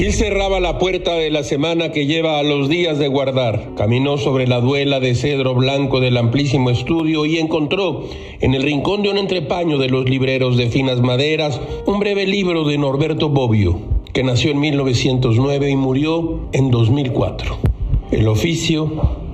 Gil cerraba la puerta de la semana que lleva a los días de guardar. Caminó sobre la duela de cedro blanco del amplísimo estudio y encontró en el rincón de un entrepaño de los libreros de finas maderas un breve libro de Norberto Bobbio, que nació en 1909 y murió en 2004. El oficio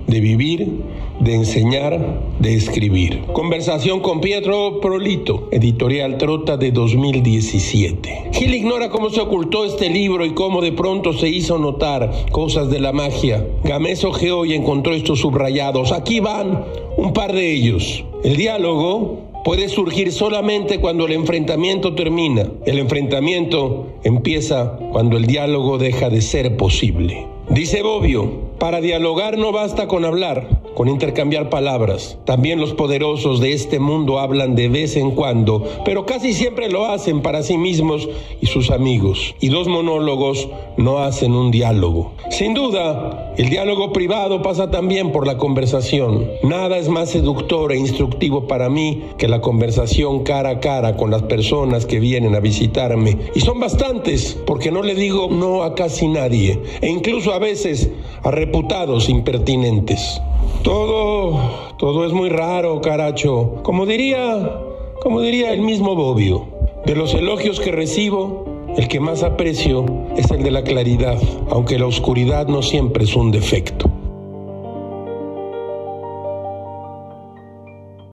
de vivir de enseñar, de escribir. Conversación con Pietro Prolito, editorial Trota de 2017. Gil ignora cómo se ocultó este libro y cómo de pronto se hizo notar cosas de la magia. Gamés ojeó y encontró estos subrayados. Aquí van un par de ellos. El diálogo puede surgir solamente cuando el enfrentamiento termina. El enfrentamiento empieza cuando el diálogo deja de ser posible. Dice Bobbio, para dialogar no basta con hablar, con intercambiar palabras. También los poderosos de este mundo hablan de vez en cuando, pero casi siempre lo hacen para sí mismos y sus amigos. Y dos monólogos no hacen un diálogo. Sin duda, el diálogo privado pasa también por la conversación. Nada es más seductor e instructivo para mí que la conversación cara a cara con las personas que vienen a visitarme. Y son bastantes, porque no le digo no a casi nadie, e incluso a veces a reputados impertinentes. Todo, todo es muy raro, caracho. Como diría, como diría el mismo Bobbio. De los elogios que recibo, el que más aprecio es el de la claridad, aunque la oscuridad no siempre es un defecto.